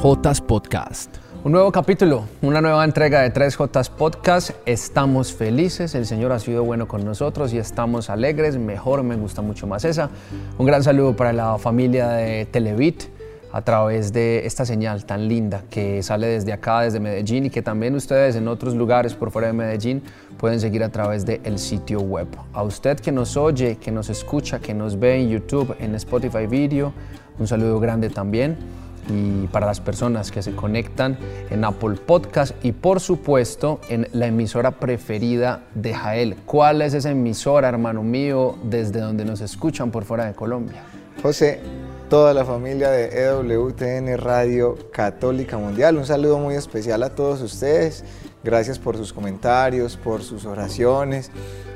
3J Podcast. Un nuevo capítulo, una nueva entrega de 3J Podcast. Estamos felices, el Señor ha sido bueno con nosotros y estamos alegres. Mejor, me gusta mucho más esa. Un gran saludo para la familia de Televit a través de esta señal tan linda que sale desde acá, desde Medellín y que también ustedes en otros lugares por fuera de Medellín pueden seguir a través del sitio web. A usted que nos oye, que nos escucha, que nos ve en YouTube, en Spotify Video, un saludo grande también y para las personas que se conectan en Apple Podcast y por supuesto en la emisora preferida de Jael. ¿Cuál es esa emisora, hermano mío, desde donde nos escuchan por fuera de Colombia? José, toda la familia de EWTN Radio Católica Mundial, un saludo muy especial a todos ustedes. Gracias por sus comentarios, por sus oraciones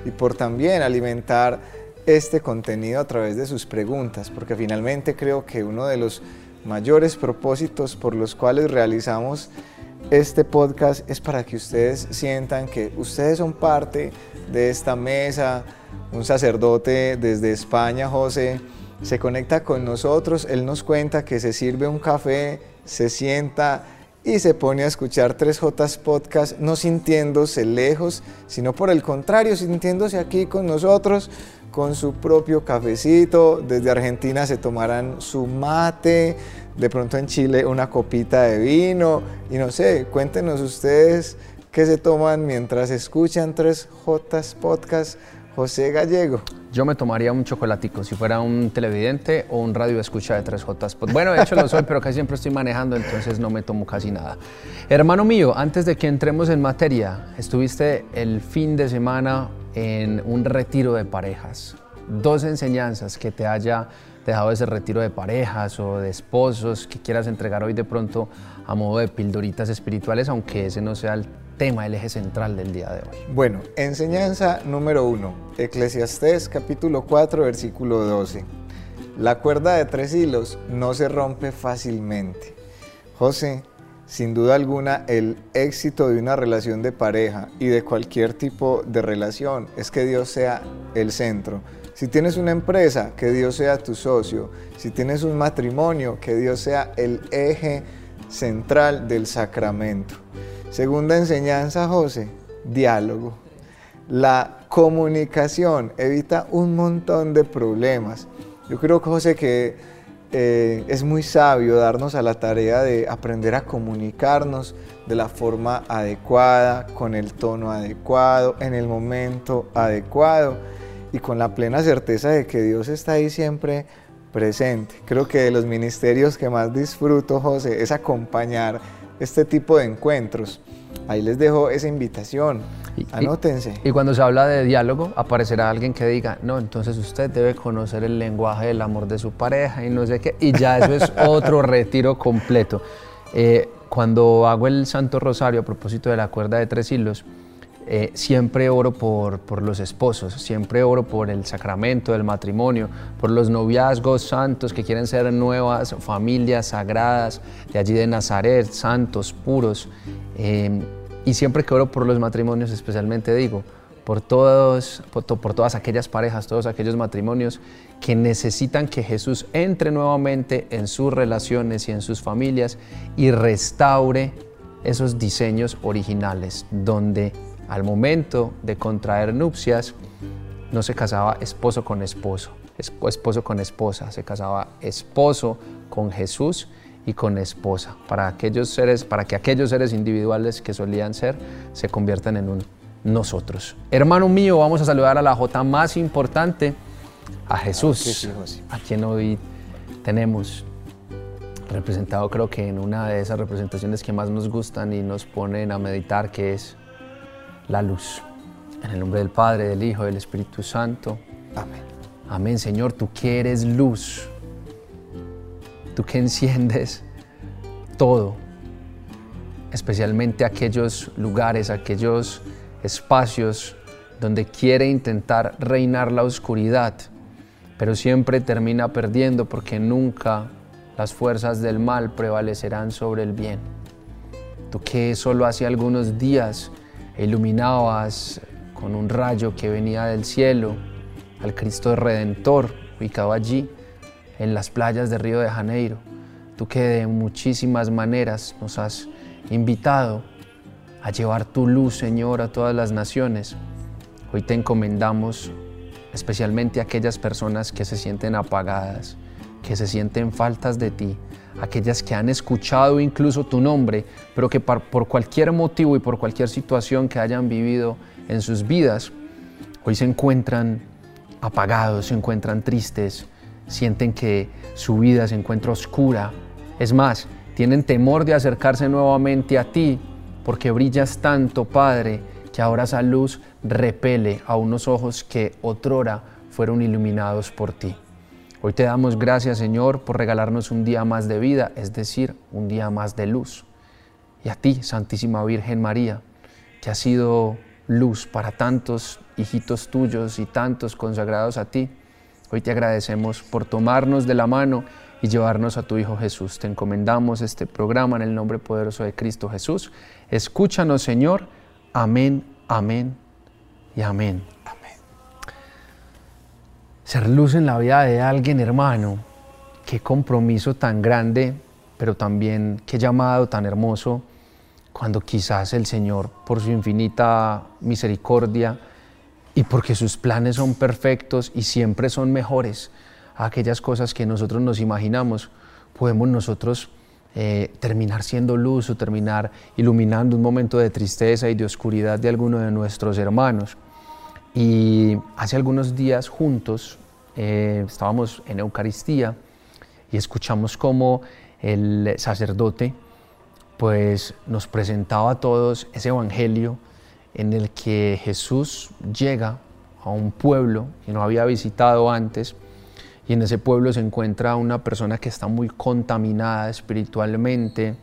y por también alimentar este contenido a través de sus preguntas, porque finalmente creo que uno de los mayores propósitos por los cuales realizamos este podcast es para que ustedes sientan que ustedes son parte de esta mesa. Un sacerdote desde España, José, se conecta con nosotros, él nos cuenta que se sirve un café, se sienta y se pone a escuchar 3J Podcast, no sintiéndose lejos, sino por el contrario, sintiéndose aquí con nosotros, con su propio cafecito. Desde Argentina se tomarán su mate, de pronto en Chile una copita de vino. Y no sé, cuéntenos ustedes qué se toman mientras escuchan 3J Podcast. José Gallego. Yo me tomaría un chocolatico si fuera un televidente o un radio escucha de 3J. Bueno, de hecho lo soy, pero casi siempre estoy manejando, entonces no me tomo casi nada. Hermano mío, antes de que entremos en materia, estuviste el fin de semana en un retiro de parejas. Dos enseñanzas que te haya dejado ese retiro de parejas o de esposos que quieras entregar hoy de pronto a modo de pildoritas espirituales, aunque ese no sea el tema, el eje central del día de hoy. Bueno, enseñanza número uno, Eclesiastés capítulo 4, versículo 12. La cuerda de tres hilos no se rompe fácilmente. José, sin duda alguna, el éxito de una relación de pareja y de cualquier tipo de relación es que Dios sea el centro. Si tienes una empresa, que Dios sea tu socio. Si tienes un matrimonio, que Dios sea el eje central del sacramento. Segunda enseñanza, José, diálogo. La comunicación evita un montón de problemas. Yo creo, José, que eh, es muy sabio darnos a la tarea de aprender a comunicarnos de la forma adecuada, con el tono adecuado, en el momento adecuado y con la plena certeza de que Dios está ahí siempre presente. Creo que de los ministerios que más disfruto, José, es acompañar este tipo de encuentros. Ahí les dejo esa invitación. Anótense. Y, cuando se habla de diálogo, aparecerá alguien que diga, no, entonces usted debe conocer el lenguaje del amor de su pareja y no sé qué. Y ya eso es otro retiro completo. Eh, cuando hago el Santo Rosario a propósito de la cuerda de tres hilos, eh, siempre oro por, por, los esposos, siempre oro por el sacramento del matrimonio, por los noviazgos santos que quieren ser nuevas familias sagradas de allí de Nazaret, santos, puros. Eh, y siempre que oro por los matrimonios, especialmente digo, por, todos, por, por todas aquellas parejas, todos aquellos matrimonios que necesitan que Jesús entre nuevamente en sus relaciones y en sus familias y restaure esos diseños originales donde al momento de contraer nupcias, no se casaba esposo con esposo, esposo con esposa, se casaba esposo con Jesús y con esposa, para, aquellos seres, para que aquellos seres individuales que solían ser se conviertan en un nosotros. Hermano mío, vamos a saludar a la J más importante, a Jesús, a quien hoy tenemos representado creo que en una de esas representaciones que más nos gustan y nos ponen a meditar, que es la luz. En el nombre del Padre, del Hijo, del Espíritu Santo. Amén. Amén, Señor, tú que eres luz, tú que enciendes todo, especialmente aquellos lugares, aquellos espacios donde quiere intentar reinar la oscuridad, pero siempre termina perdiendo porque nunca las fuerzas del mal prevalecerán sobre el bien. Tú que solo hace algunos días iluminabas con un rayo que venía del cielo al Cristo Redentor ubicado allí en las playas de Río de Janeiro. tú que de muchísimas maneras nos has invitado a llevar tu luz, Señor, a todas las naciones. Hoy te encomendamos especialmente a aquellas personas que se sienten apagadas, que se sienten faltas de ti, aquellas que han escuchado incluso tu nombre, pero que por cualquier motivo y por cualquier situación que hayan vivido en sus vidas, hoy se encuentran apagados, se encuentran tristes, sienten que su vida se encuentra oscura. Es más, tienen temor de acercarse nuevamente a ti porque brillas tanto, Padre, que ahora esa luz repele a unos ojos que otrora fueron iluminados por ti. Hoy te damos gracias, Señor, por regalarnos un día más de vida, es decir, un día más de luz. Y a ti, Santísima Virgen María, que has sido luz para tantos hijitos tuyos y tantos consagrados a ti, hoy te agradecemos por tomarnos de la mano y llevarnos a tu Hijo Jesús. Te encomendamos este programa en el nombre poderoso de Cristo Jesús. Escúchanos, Señor. Amén, amén y amén. Ser luz en la vida de alguien, hermano. Qué compromiso tan grande, pero también qué llamado tan hermoso cuando quizás el Señor, por su infinita misericordia y porque sus planes son perfectos y siempre son mejores, aquellas cosas que nosotros nos imaginamos, podemos nosotros eh, terminar siendo luz o terminar iluminando un momento de tristeza y de oscuridad de alguno de nuestros hermanos. Y hace algunos días juntos eh, estábamos en Eucaristía y escuchamos cómo el sacerdote pues nos presentaba a todos ese evangelio en el que Jesús llega a un pueblo que no había visitado antes y en ese pueblo se encuentra una persona que está muy contaminada espiritualmente.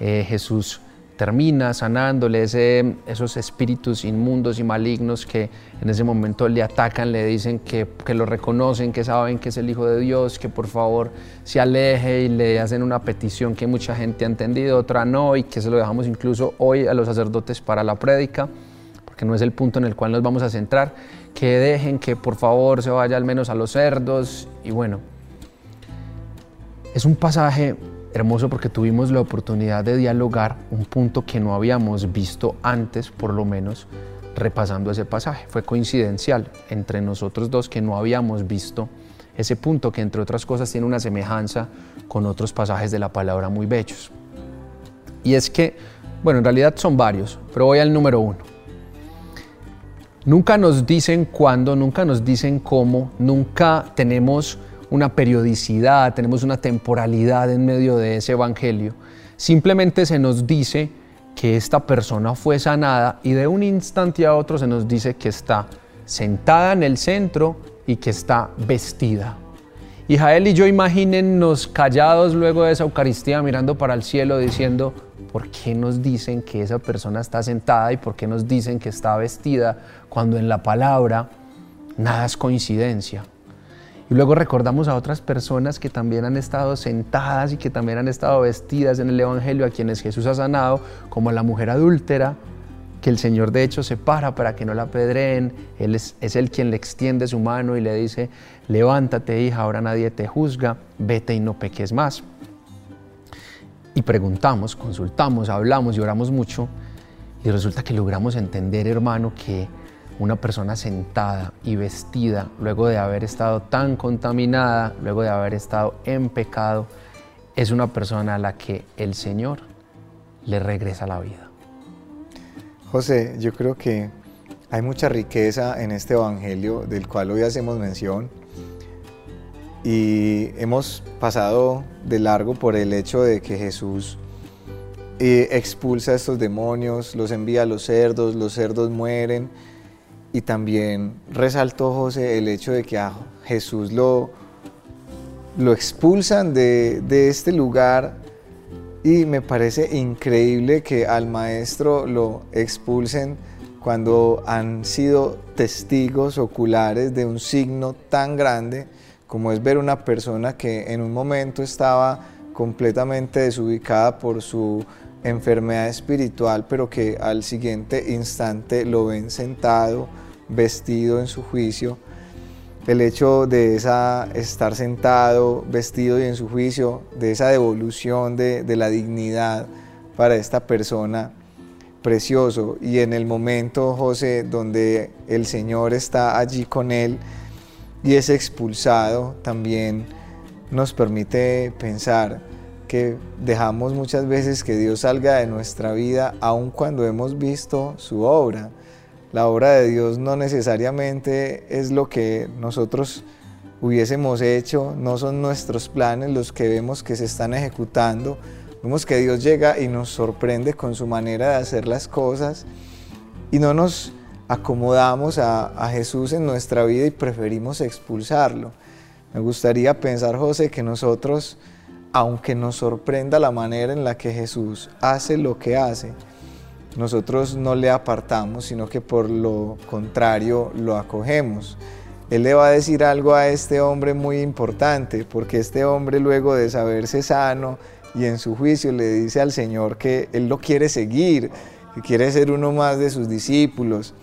Eh, Jesús termina sanándole esos espíritus inmundos y malignos que en ese momento le atacan, le dicen que, que, lo reconocen, que saben que es el Hijo de Dios, que por favor se aleje y le hacen una petición que mucha gente ha entendido, otra no, y que se lo dejamos incluso hoy a los sacerdotes para la prédica, porque no es el punto en el cual nos vamos a centrar que dejen que por favor se vaya al menos a los cerdos. Y bueno, es un pasaje hermoso porque tuvimos la oportunidad de dialogar un punto que no habíamos visto antes, por lo menos repasando ese pasaje. Fue coincidencial entre nosotros dos que no habíamos visto ese punto que entre otras cosas tiene una semejanza con otros pasajes de la palabra muy bellos. Y es que, bueno, en realidad son varios, pero voy al número uno. Nunca nos dicen cuándo, nunca nos dicen cómo, nunca tenemos una periodicidad, tenemos una temporalidad en medio de ese evangelio. Simplemente se nos dice que esta persona fue sanada y de un instante a otro se nos dice que está sentada en el centro y que está vestida. Y Jael y yo imagínennos callados luego de esa Eucaristía mirando para el cielo diciendo, ¿por qué nos dicen que esa persona está sentada y por qué nos dicen que está vestida cuando en la palabra nada es coincidencia? Y luego recordamos a otras personas que también han estado sentadas y que también han estado vestidas en el Evangelio, a quienes Jesús ha sanado, como la mujer adúltera, que el Señor de hecho se para para que no la apedreen, Él es, es el quien le extiende su mano y le dice, levántate hija, ahora nadie te juzga, vete y no peques más. Y preguntamos, consultamos, hablamos y oramos mucho y resulta que logramos entender, hermano, que una persona sentada y vestida, luego de haber estado tan contaminada, luego de haber estado en pecado, es una persona a la que el Señor le regresa la vida. José, yo creo que hay mucha riqueza en este Evangelio del cual hoy hacemos mención y hemos pasado de largo por el hecho de que Jesús eh, expulsa a estos demonios, los envía a los cerdos, los cerdos mueren y también resaltó José el hecho de que a Jesús lo, lo expulsan de, de este lugar. Y me parece increíble que al maestro lo expulsen cuando han sido testigos oculares de un signo tan grande como es ver una persona que en un momento estaba completamente desubicada por su enfermedad espiritual, pero que al siguiente instante lo ven sentado, vestido en su juicio. el hecho de esa estar sentado, vestido y en su juicio, de esa devolución de, de la dignidad para esta persona, precioso. Y en el momento, José, donde el Señor está allí con él y es expulsado, también nos permite pensar que dejamos muchas veces que Dios salga de nuestra vida aun cuando hemos visto su obra la obra de Dios no necesariamente es lo que nosotros hubiésemos hecho, no son nuestros planes los que vemos que se están ejecutando. Vemos que Dios llega y nos sorprende con su manera de hacer las cosas y no nos acomodamos a, Jesús en nuestra vida y preferimos expulsarlo. Me gustaría pensar, José, que nosotros, aunque nos sorprenda la manera en la que Jesús hace lo que hace, nosotros no le apartamos, sino que por lo contrario lo acogemos. Él le va a decir algo a este hombre muy importante, porque este hombre luego de saberse sano y en su juicio le dice al Señor que él lo quiere seguir, que quiere ser uno más de sus discípulos.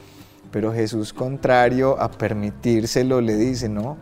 Pero Jesús, contrario a permitírselo, le dice, no,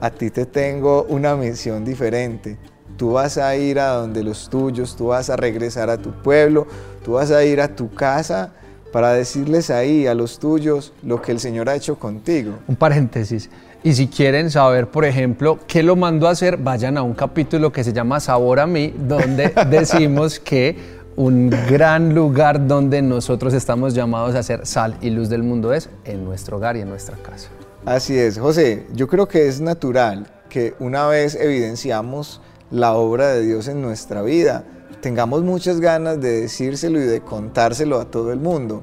a ti te tengo una misión diferente. Tú vas a ir a donde los tuyos, tú vas a regresar a tu pueblo, tú vas a ir a tu casa para decirles ahí a los tuyos lo que el Señor ha hecho contigo. Un paréntesis. Y si quieren saber, por ejemplo, qué lo mandó a hacer, vayan a un capítulo que se llama Sabor a mí, donde decimos que un gran lugar donde nosotros estamos llamados a ser sal y luz del mundo es en nuestro hogar y en nuestra casa. Así es, José, yo creo que es natural que una vez evidenciamos la obra de Dios en nuestra vida. Tengamos muchas ganas de decírselo y de contárselo a todo el mundo.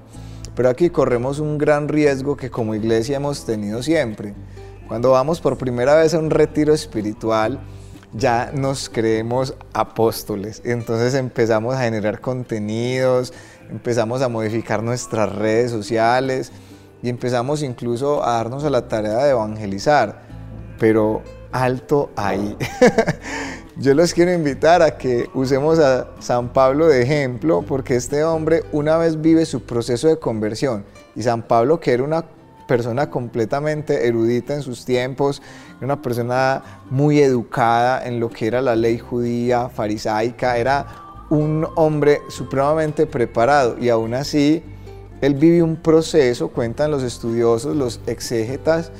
Pero aquí corremos un gran riesgo que como iglesia hemos tenido siempre. Cuando vamos por primera vez a un retiro espiritual, ya nos creemos apóstoles. Entonces empezamos a generar contenidos, empezamos a modificar nuestras redes sociales y empezamos incluso a darnos a la tarea de evangelizar. Pero alto ahí. Yo los quiero invitar a que usemos a San Pablo de ejemplo porque este hombre una vez vive su proceso de conversión. Y San Pablo que era una persona completamente erudita en sus tiempos, una persona muy educada en lo que era la ley judía, farisaica, era un hombre supremamente preparado. Y aún así él vive un proceso, cuentan los estudiosos, los exégetas,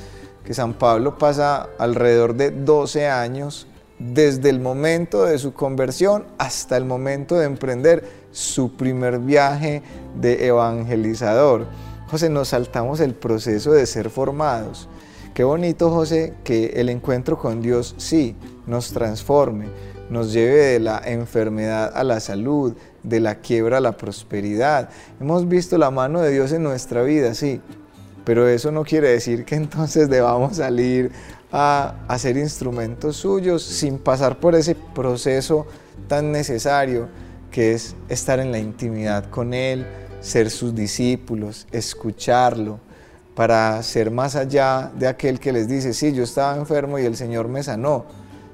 que San Pablo pasa alrededor de 12 años desde el momento de su conversión hasta el momento de emprender su primer viaje de evangelizador. José, nos saltamos el proceso de ser formados. Qué bonito, José, que el encuentro con Dios sí nos transforme, nos lleve de la enfermedad a la salud, de la quiebra a la prosperidad. Hemos visto la mano de Dios en nuestra vida, sí, pero eso no quiere decir que entonces debamos salir a hacer instrumentos suyos sin pasar por ese proceso tan necesario que es estar en la intimidad con Él, ser sus discípulos, escucharlo, para ser más allá de aquel que les dice, sí, yo estaba enfermo y el Señor me sanó,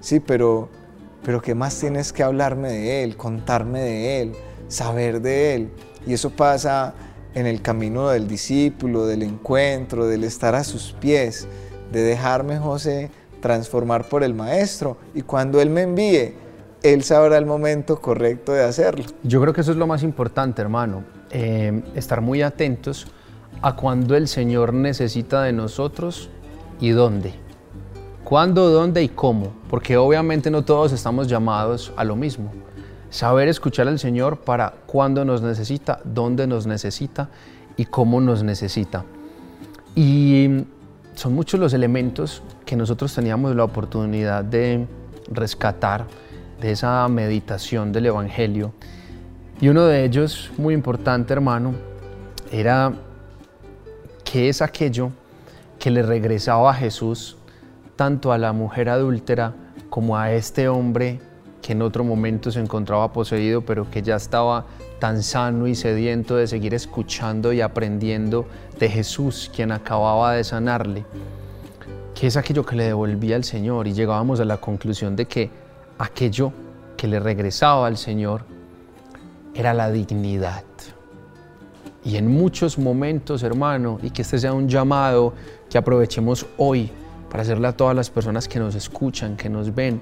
sí, pero, pero ¿qué más tienes que hablarme de Él, contarme de Él, saber de Él? Y eso pasa en el camino del discípulo, del encuentro, del estar a sus pies de dejarme, José, transformar por el Maestro. Y cuando Él me envíe, Él sabrá el momento correcto de hacerlo. Yo creo que eso es lo más importante, hermano. Eh, estar muy atentos a cuando el Señor necesita de nosotros y dónde. ¿Cuándo, dónde y cómo? Porque obviamente no todos estamos llamados a lo mismo. Saber escuchar al Señor para cuándo nos necesita, dónde nos necesita y cómo nos necesita. Y son muchos los elementos que nosotros teníamos la oportunidad de rescatar de esa meditación del Evangelio. Y uno de ellos, muy importante hermano, era qué es aquello que le regresaba a Jesús tanto a la mujer adúltera como a este hombre que en otro momento se encontraba poseído, pero que ya estaba tan sano y sediento de seguir escuchando y aprendiendo de Jesús, quien acababa de sanarle, que es aquello que le devolvía al Señor y llegábamos a la conclusión de que aquello que le regresaba al Señor era la dignidad. Y en muchos momentos, hermano, y que este sea un llamado que aprovechemos hoy para hacerle a todas las personas que nos escuchan, que nos ven.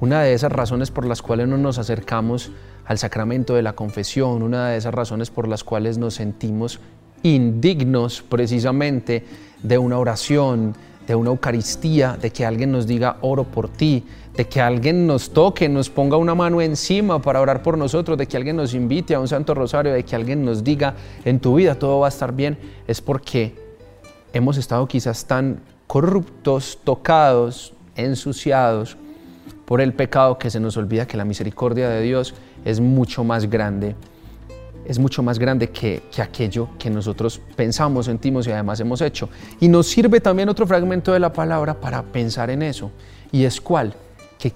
Una de esas razones por las cuales no nos acercamos al sacramento de la confesión, una de esas razones por las cuales nos sentimos indignos precisamente de una oración, de una Eucaristía, de que alguien nos diga oro por ti, de que alguien nos toque, nos ponga una mano encima para orar por nosotros, de que alguien nos invite a un Santo Rosario, de que alguien nos diga en tu vida todo va a estar bien, es porque hemos estado quizás tan corruptos, tocados, ensuciados por el pecado que se nos olvida que la misericordia de Dios es mucho más grande, es mucho más grande que, aquello que nosotros pensamos, sentimos y además hemos hecho. Y nos sirve también otro fragmento de la palabra para pensar en eso. ¿Y es cuál? Que,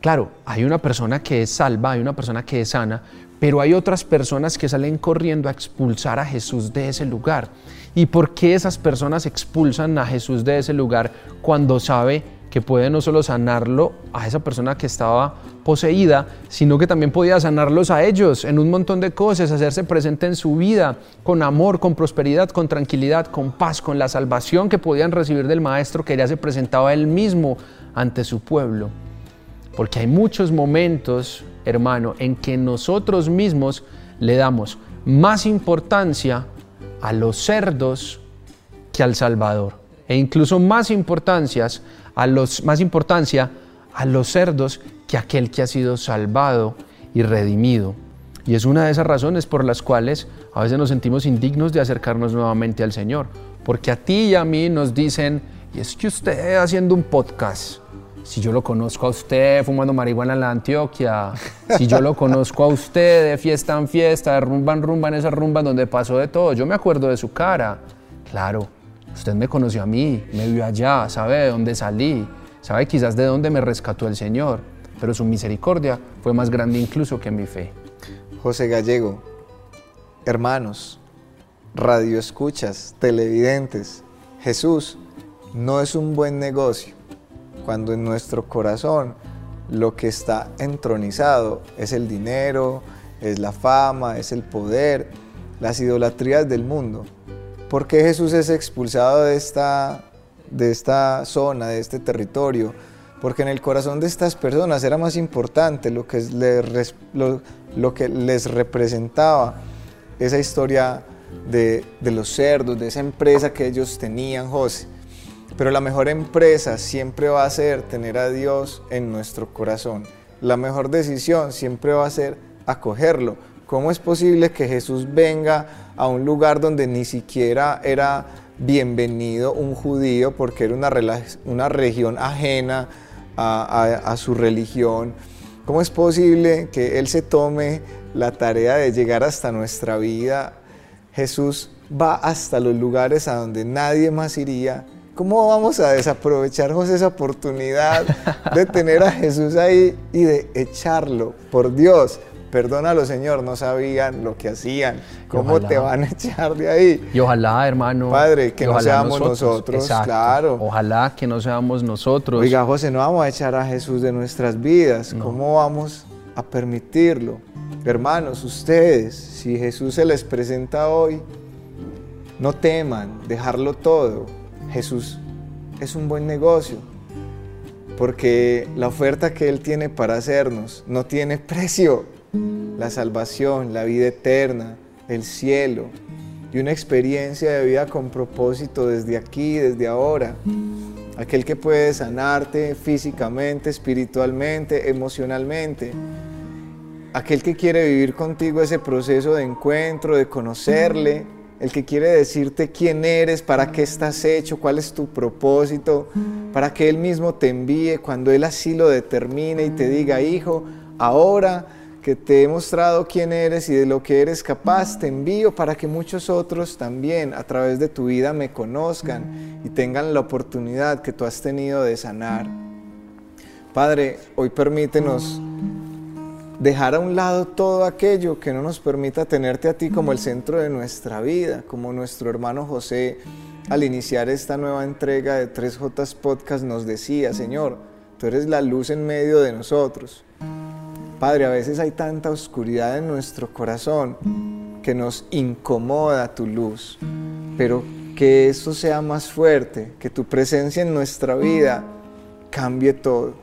claro, hay una persona que es salva, hay una persona que es sana, pero hay otras personas que salen corriendo a expulsar a Jesús de ese lugar. ¿Y por qué esas personas expulsan a Jesús de ese lugar cuando sabe que puede no solo sanarlo a esa persona que estaba poseída, sino que también podía sanarlos a ellos en un montón de cosas, hacerse presente en su vida con amor, con prosperidad, con tranquilidad, con paz, con la salvación que podían recibir del Maestro que ya se presentaba él mismo ante su pueblo. Porque hay muchos momentos, hermano, en que nosotros mismos le damos más importancia a los cerdos que al Salvador. E incluso más importancias a los, más importancia a los cerdos que aquel que ha sido salvado y redimido. Y es una de esas razones por las cuales a veces nos sentimos indignos de acercarnos nuevamente al Señor. Porque a ti y a mí nos dicen, y es que usted haciendo un podcast, si yo lo conozco a usted fumando marihuana en la Antioquia, si yo lo conozco a usted de fiesta en fiesta, de rumba en rumba en esa rumba donde pasó de todo, yo me acuerdo de su cara. Claro, usted me conoció a mí, me vio allá, sabe de dónde salí, sabe quizás de dónde me rescató el Señor, pero su misericordia fue más grande incluso que mi fe. José Gallego, hermanos, radio escuchas, televidentes, Jesús no es un buen negocio cuando en nuestro corazón lo que está entronizado es el dinero, es la fama, es el poder, las idolatrías del mundo. ¿Por qué Jesús es expulsado de esta, de esta zona, de este territorio? Porque en el corazón de estas personas era más importante lo que les, lo, que les representaba esa historia de, de los cerdos, de esa empresa que ellos tenían, José. Pero la mejor empresa siempre va a ser tener a Dios en nuestro corazón. La mejor decisión siempre va a ser acogerlo. ¿Cómo es posible que Jesús venga a un lugar donde ni siquiera era bienvenido un judío porque era una, región ajena a, su religión? ¿Cómo es posible que Él se tome la tarea de llegar hasta nuestra vida? Jesús va hasta los lugares a donde nadie más iría ¿Cómo vamos a desaprovechar, José, esa oportunidad de tener a Jesús ahí y de echarlo? Por Dios, perdónalo, Señor, no sabían lo que hacían. ¿Cómo te van a echar de ahí? Y ojalá, hermano. Padre, que no seamos nosotros, claro. Ojalá que no seamos nosotros. Oiga, José, no vamos a echar a Jesús de nuestras vidas. ¿Cómo vamos a permitirlo? Hermanos, ustedes, si Jesús se les presenta hoy, no teman dejarlo todo Jesús es un buen negocio, porque la oferta que Él tiene para hacernos no tiene precio. La salvación, la vida eterna, el cielo y una experiencia de vida con propósito desde aquí, desde ahora. Aquel que puede sanarte físicamente, espiritualmente, emocionalmente. Aquel que quiere vivir contigo ese proceso de encuentro, de conocerle el que quiere decirte quién eres, para qué estás hecho, cuál es tu propósito, para que Él mismo te envíe cuando Él así lo determine y te diga, hijo, ahora que te he mostrado quién eres y de lo que eres capaz, te envío para que muchos otros también a través de tu vida me conozcan y tengan la oportunidad que tú has tenido de sanar. Padre, hoy permítenos dejar a un lado todo aquello que no nos permita tenerte a ti como el centro de nuestra vida, como nuestro hermano José al iniciar esta nueva entrega de 3J Podcast nos decía, Señor, tú eres la luz en medio de nosotros. Padre, a veces hay tanta oscuridad en nuestro corazón que nos incomoda tu luz, pero que eso sea más fuerte, que tu presencia en nuestra vida cambie todo.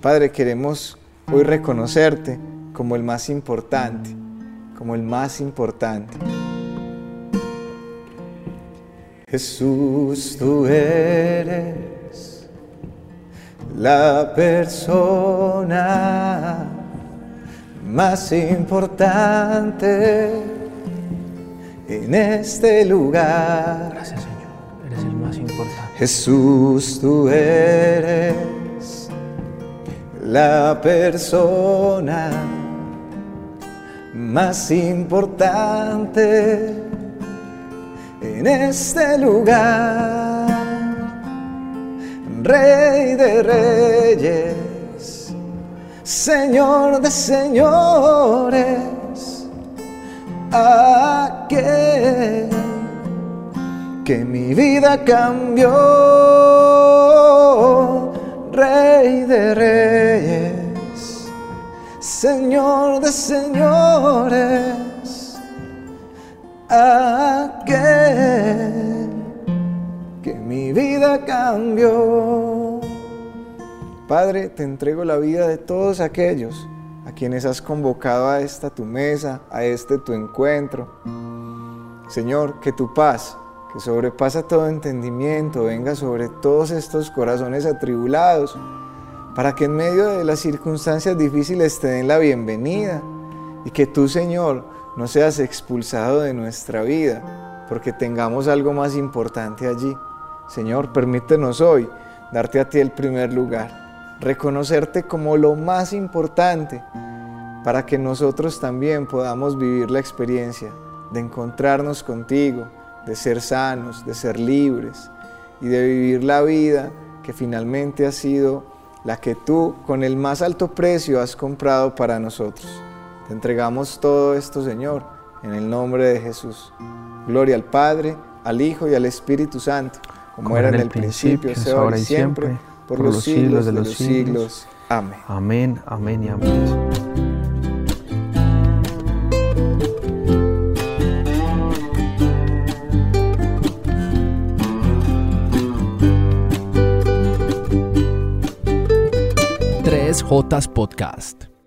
Padre, queremos hoy reconocerte como el más importante, como el más importante. Jesús, tú eres la persona más importante en este lugar. Gracias, Señor. Eres el más importante. Jesús, tú eres la persona más importante en este lugar. Rey de reyes, Señor de señores, aquel que mi vida cambió, Rey de reyes, Señor de señores, aquel que mi vida cambió. Padre, te entrego la vida de todos aquellos a quienes has convocado a esta tu mesa, a este tu encuentro. Señor, que tu paz, que sobrepasa todo entendimiento, venga sobre todos estos corazones atribulados, para que en medio de las circunstancias difíciles te den la bienvenida y que tú, Señor, no seas expulsado de nuestra vida, porque tengamos algo más importante allí. Señor, permítenos hoy darte a ti el primer lugar reconocerte como lo más importante para que nosotros también podamos vivir la experiencia de encontrarnos contigo, de ser sanos, de ser libres y de vivir la vida que finalmente ha sido la que tú con el más alto precio has comprado para nosotros. Te entregamos todo esto, Señor, en el nombre de Jesús. Gloria al Padre, al Hijo y al Espíritu Santo, como, era en el principio, ahora y siempre por, los, siglos de los siglos. Amén. Amén, amén y amén. Tres Jotas Podcast.